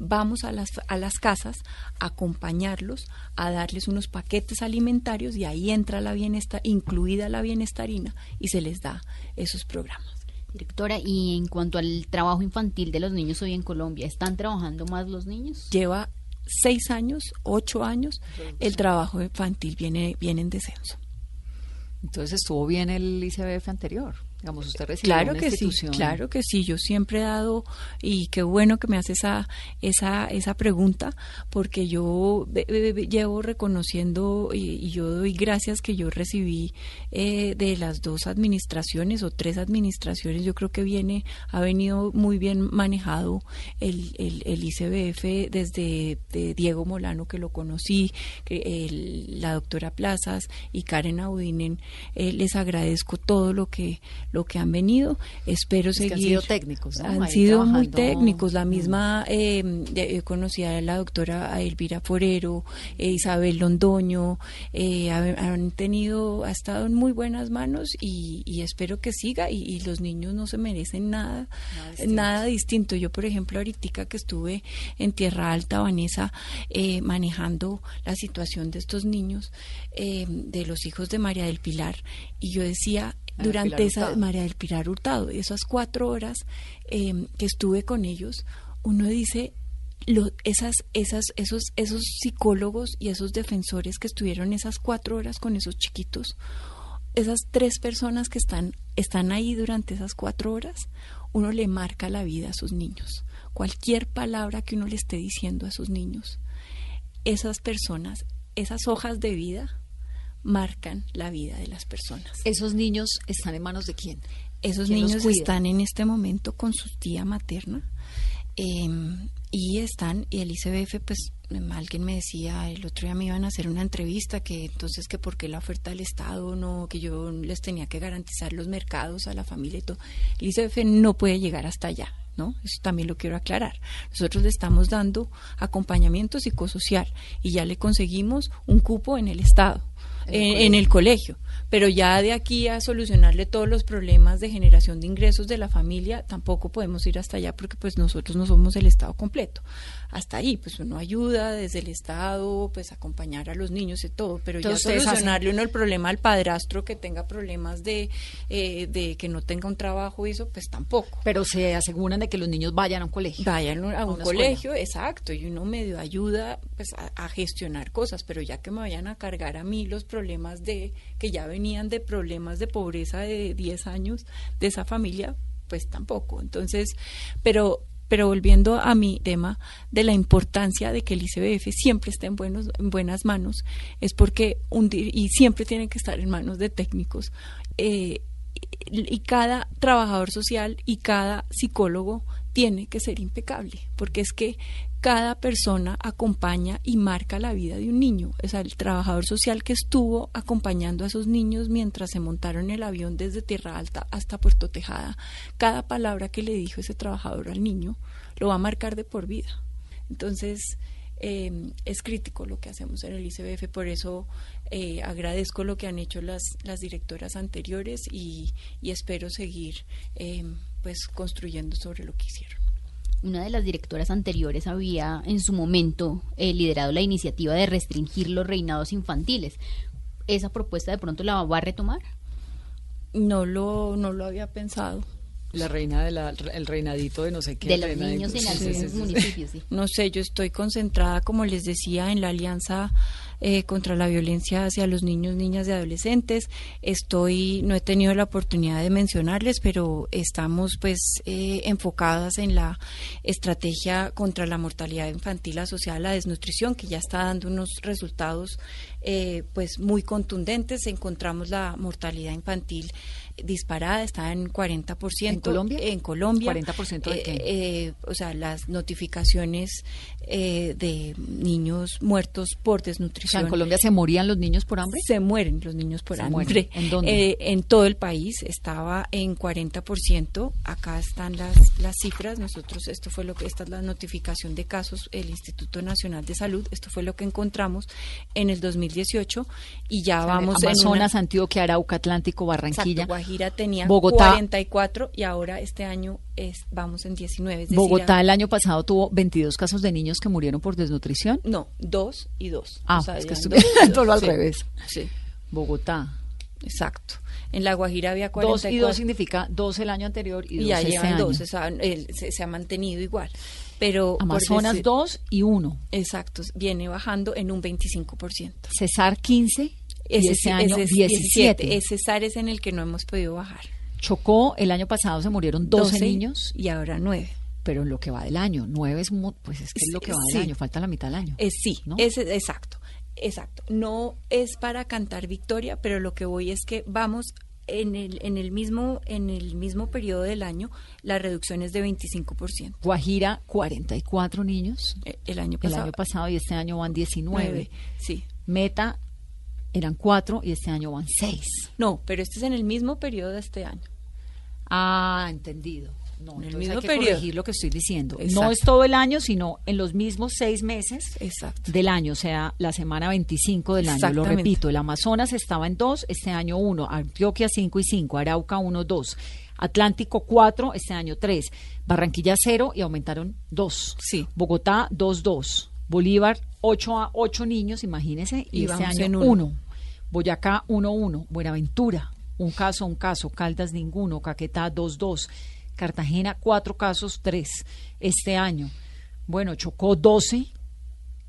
vamos a las, a las casas a acompañarlos, a darles unos paquetes alimentarios y ahí entra la bienestar, incluida la bienestarina, y se les da esos programas. Directora, y en cuanto al trabajo infantil de los niños hoy en Colombia, ¿están trabajando más los niños? Lleva seis años, ocho años, el trabajo infantil viene, viene en descenso. Entonces estuvo bien el ICBF anterior. Digamos, usted recibió claro una que institución. sí, claro que sí. Yo siempre he dado y qué bueno que me hace esa esa esa pregunta porque yo llevo reconociendo y, yo doy gracias que yo recibí eh, de las dos administraciones o tres administraciones. Yo creo que viene ha venido muy bien manejado el, el, el ICBF desde Diego Molano que lo conocí, el, la doctora Plazas y Karen Audinen. Eh, les agradezco todo lo que lo que han venido. Espero seguir. han sido técnicos, Han sido muy técnicos. La misma, eh, conocida a la doctora Elvira Forero, eh, Isabel Londoño, eh, han tenido, ha estado en muy buenas manos y, espero que siga. Y, los niños no se merecen nada, nada distinto. Yo, por ejemplo, ahorita que estuve en Tierra Alta, Vanessa, eh, manejando la situación de estos niños, de los hijos de María del Pilar, y yo decía, durante esa María del Pilar Hurtado, esas cuatro horas em, que estuve con ellos, uno dice lo, esas, esas, esos, esos psicólogos y esos defensores que estuvieron esas cuatro horas con esos chiquitos, esas tres personas que están, están ahí durante esas cuatro horas, uno le marca la vida a sus niños. Cualquier palabra que uno le esté diciendo a sus niños, esas personas, esas hojas de vida, marcan la vida de las personas. ¿Esos niños están en manos de quién? Esos niños están en este momento con su tía materna em, y están, y el ICBF, pues alguien me decía, el otro día me iban a hacer una entrevista que entonces que porque la oferta del Estado no, que yo les tenía que garantizar los mercados a la familia y todo. El ICBF no puede llegar hasta allá. ¿No? Eso también lo quiero aclarar. Nosotros le estamos dando acompañamiento psicosocial y ya le conseguimos un cupo en el Estado en, el colegio. Pero ya de aquí a solucionarle todos los problemas de generación de ingresos de la familia, tampoco podemos ir hasta allá porque pues nosotros no somos el Estado completo. Hasta ahí, pues uno ayuda desde el Estado, pues acompañar a los niños y todo, pero ya solucionarle uno el problema al padrastro que tenga problemas de, eh, de que no tenga un trabajo y eso, pues tampoco. Pero se aseguran de que los niños vayan a un colegio. Vayan a un colegio, exacto, y uno medio ayuda pues a gestionar cosas, pero ya que me vayan a cargar a mí los problemas de que ya venían de problemas de pobreza de 10 años de esa familia, pues tampoco. Entonces, pero pero volviendo a mi tema de la importancia de que el ICBF siempre esté en, buenos, en buenas manos, es porque y siempre tiene que estar en manos de técnicos. Eh, y cada trabajador social y cada psicólogo tiene que ser impecable, porque es que cada persona acompaña y marca la vida de un niño. O sea, el trabajador social que estuvo acompañando a esos niños mientras se montaron el avión desde Tierra Alta hasta Puerto Tejada, cada palabra que le dijo ese trabajador al niño lo va a marcar de por vida. Entonces, em, es crítico lo que hacemos en el ICBF, por eso eh, agradezco lo que han hecho las, las directoras anteriores y, espero seguir em, pues construyendo sobre lo que hicieron una de las directoras anteriores había en su momento eh, liderado la iniciativa de restringir los reinados infantiles. ¿Esa propuesta de pronto la va a retomar? No lo, no lo había pensado. La reina del reinadito de no sé qué. De los niños en algunos municipios, sí. No sé, yo estoy concentrada, como les decía, en la alianza eh, contra la violencia hacia los niños, niñas y adolescentes. Estoy, no he tenido la oportunidad de mencionarles, pero estamos pues eh, enfocadas en la estrategia contra la mortalidad infantil asociada a la desnutrición, que ya está dando unos resultados eh, pues muy contundentes. Encontramos la mortalidad infantil disparada, está en 40%. ¿En Colombia? En Colombia. ¿40% de qué? Eh, eh, o sea, las notificaciones eh, de niños muertos por O sea, desnutrición. en Colombia se morían los niños por hambre. Se mueren los niños por Se hambre. mueren. ¿En dónde? Eh, en todo el país estaba en 40%. Acá están las, las cifras. Nosotros, esto fue lo que, esta es la notificación de casos, el Instituto Nacional de Salud. Esto fue lo que encontramos en el 2018 y ya vamos en Amazonas, una, Antioquia, Arauca, Atlántico, Barranquilla. Exacto, Guajira tenía Bogotá. 44 y ahora este año es, vamos en 19. es decir, Bogotá el año pasado tuvo 22 casos de niños que murieron por desnutrición. No, dos y dos. Ah, O sea, es que dos y dos. todo al Sí, revés. Sí, Bogotá. exacto. En La Guajira había Dos 44. y dos significa dos el año anterior y, y dos ya este llevan año. dos, el- se, se ha mantenido igual. Pero Amazonas decir- dos y uno. Exacto, viene bajando en un 25%. Cesar 15 y Ese, sí- año ese es 17. Ese SAR es en el que no hemos podido bajar. Chocó, el año pasado se murieron 12, 12 niños, y ahora 9. pero en lo que va del año, 9 es, pues es que es lo que va Sí. del año, falta la mitad del año. Eh, sí, ¿no? es, exacto, exacto. No es para cantar victoria, pero lo que voy es que vamos en el, en el mismo en el mismo periodo del año, la reducción es de 25%. Guajira, 44 niños Eh, El año el pasado, año pasado y este año van 19. nueve, Sí. Meta eran 4 y este año van 6. No, pero este es en el mismo periodo de este año. Ah, entendido. No, En el mismo hay que periodo. corregir lo que estoy diciendo. No es todo el año, sino en los mismos seis meses Exacto. del año, o sea, la semana 25 del año. Lo repito, el Amazonas estaba en 2, este año 1, Antioquia 5 y 5, Arauca 1, 2, Atlántico 4, este año 3, Barranquilla 0 y aumentaron 2. Sí. Bogotá 2, 2, Bolívar 8 a 8 niños, imagínense, y, este vamos en año uno. 1. Boyacá 1, 1, Buenaventura un caso, un caso, Caldas ninguno, Caquetá 2, 2, Cartagena cuatro casos, 3 este año. Bueno, Chocó 12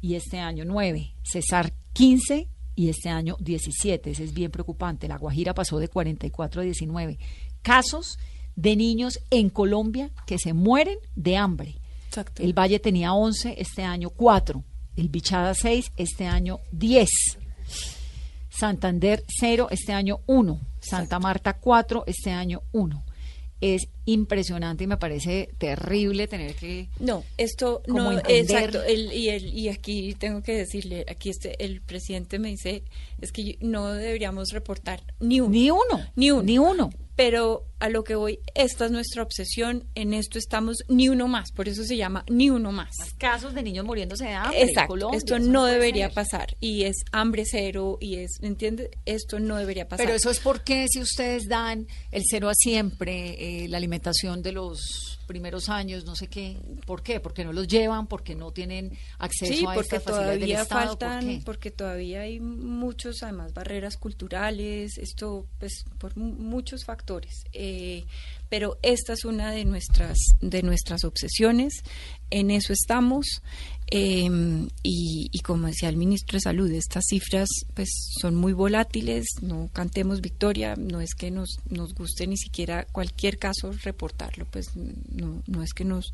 y este año 9, Cesar 15 y este año 17. Ese es bien preocupante. La Guajira pasó de 44 a 19. Casos de niños en Colombia que se mueren de hambre. Exacto. El Valle tenía 11, este año 4. El Bichada 6, este año 10. Santander 0, este año 1. Santa Marta 4, este año 1. Es impresionante y me parece terrible tener que... No, esto no, entender. exacto. El, y, el, y aquí tengo que decirle, aquí este, el presidente me dice, es que no deberíamos reportar ni uno. Ni uno. Ni uno. Ni uno. Pero a lo que voy, esta es nuestra obsesión, en esto estamos ni uno más, por eso se llama ni uno más. Casos de niños muriéndose de hambre. en Exacto, Colombia, esto no debería ser. pasar y es hambre cero y es, ¿me entiendes? Esto no debería pasar. Pero eso es porque si ustedes dan el cero a siempre, eh, la alimentación de los primeros años, no sé qué, ¿por qué? Porque no los llevan, porque no tienen acceso Sí, a porque estas facilidades del todavía Estado, ¿por faltan, porque todavía hay muchos, además, barreras culturales, esto, pues, por mu- muchos factores. Eh, pero esta es una de nuestras, de nuestras obsesiones, en eso estamos. Eh, y, y como decía el ministro de Salud, estas cifras pues son muy volátiles, no cantemos victoria, no es que nos, nos guste ni siquiera cualquier caso reportarlo, pues no, no es que nos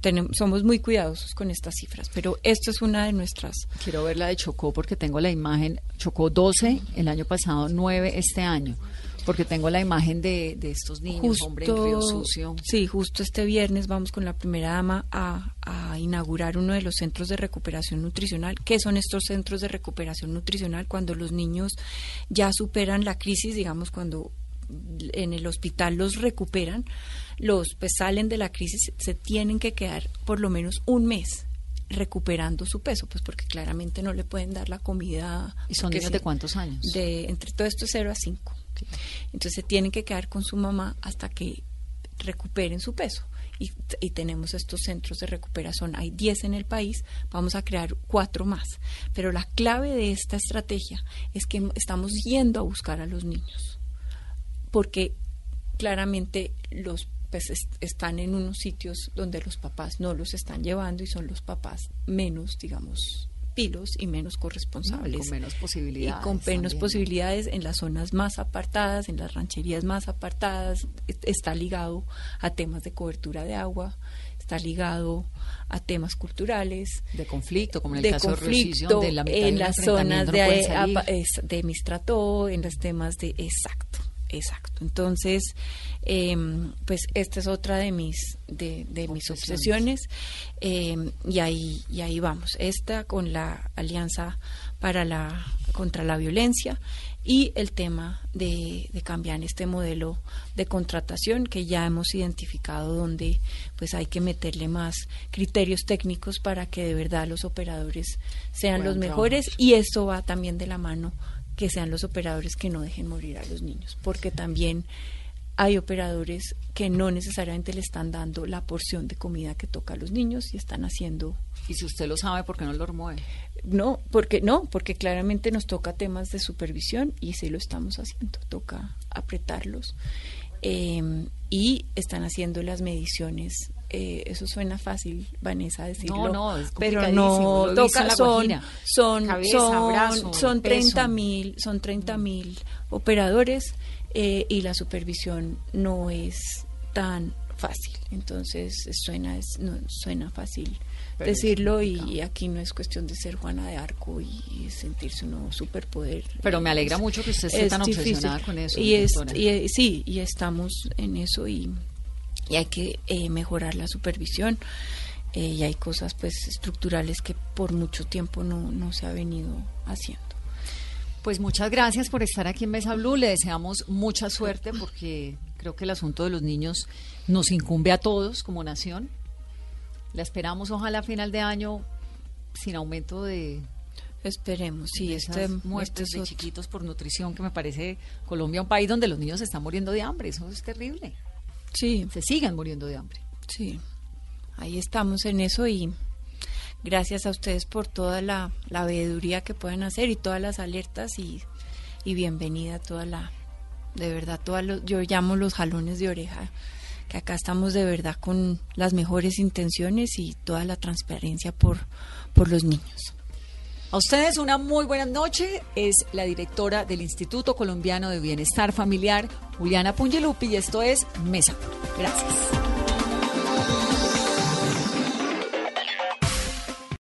tenemos, somos muy cuidadosos con estas cifras, pero esto es una de nuestras Quiero ver la de Chocó porque tengo la imagen, Chocó 12 el año pasado, 9 este año, porque tengo la imagen de, de estos niños, hombre, en Río Sucio. Sí, justo este viernes vamos con la primera dama a, a inaugurar uno de los centros de recuperación nutricional. ¿Qué son estos centros de recuperación nutricional? Cuando los niños ya superan la crisis, digamos, cuando en el hospital los recuperan, los pues salen de la crisis, se tienen que quedar por lo menos un mes recuperando su peso, pues porque claramente no le pueden dar la comida. ¿Y son niños de cuántos años? de entre todo esto 0 a 5. Entonces tienen que quedar con su mamá hasta que recuperen su peso. Y, tenemos estos centros de recuperación. Hay 10 en el país, vamos a crear cuatro más. Pero la clave de esta estrategia es que estamos yendo a buscar a los niños. Porque claramente los pues, es- están en unos sitios donde los papás no los están llevando y son los papás menos, digamos, pilos y menos corresponsables. con menos posibilidades Y con menos posibilidades en las zonas más apartadas, en las rancherías más apartadas. est- Está ligado a temas de cobertura de agua, está ligado a temas culturales. De conflicto, como en el de caso de conflicto donde la mitad de en las zonas de, de Mistrató, en los temas de exacto. Exacto. Entonces, em, pues esta es otra de mis de, mis obsesiones em, y ahí y ahí vamos. Esta con la alianza para la contra la violencia y el tema de, de, cambiar este modelo de contratación que ya hemos identificado donde pues hay que meterle más criterios técnicos para que de verdad los operadores sean los mejores y esto va también de la mano que sean los operadores que no dejen morir a los niños, porque también hay operadores que no necesariamente le están dando la porción de comida que toca a los niños y están haciendo. Y si usted lo sabe, ¿por qué no lo remueve? No, porque no, porque claramente nos toca temas de supervisión y sí lo estamos haciendo. Toca apretarlos eh, y están haciendo las mediciones eh, eso suena fácil, Vanessa, decirlo. No, no, pero no toca, son, son, son, son 30 mil, son 30 mil operadores eh, y la supervisión no es tan fácil. Entonces suena, es, no, suena fácil decirlo y, aquí no es cuestión de ser Juana de Arco y, sentirse uno superpoder. Pero me alegra mucho que usted esté tan obsesionada con eso. Y, es, y, sí, y estamos en eso y y hay que eh, mejorar la supervisión eh, y hay cosas pues estructurales que por mucho tiempo no, no se ha venido haciendo. Pues muchas gracias por estar aquí en Mesa Blue. Le deseamos mucha suerte porque creo que el asunto de los niños nos incumbe a todos como nación. La esperamos ojalá a final de año sin aumento de Esperemos, sí, este, muertes de chiquitos por nutrición, que me parece Colombia un país donde los niños se están muriendo de hambre, eso es terrible. Sí. Se sigan muriendo de hambre. Sí. Ahí estamos en eso y gracias a ustedes por toda la, la veeduría que pueden hacer y todas las alertas y, y bienvenida a toda la, de verdad, toda yo llamo los jalones de oreja, que acá estamos de verdad con las mejores intenciones y toda la transparencia por, por los niños. A ustedes una muy buena noche. Es la directora del Instituto Colombiano de Bienestar Familiar, Juliana Pungelupi, y esto es Mesa. Gracias.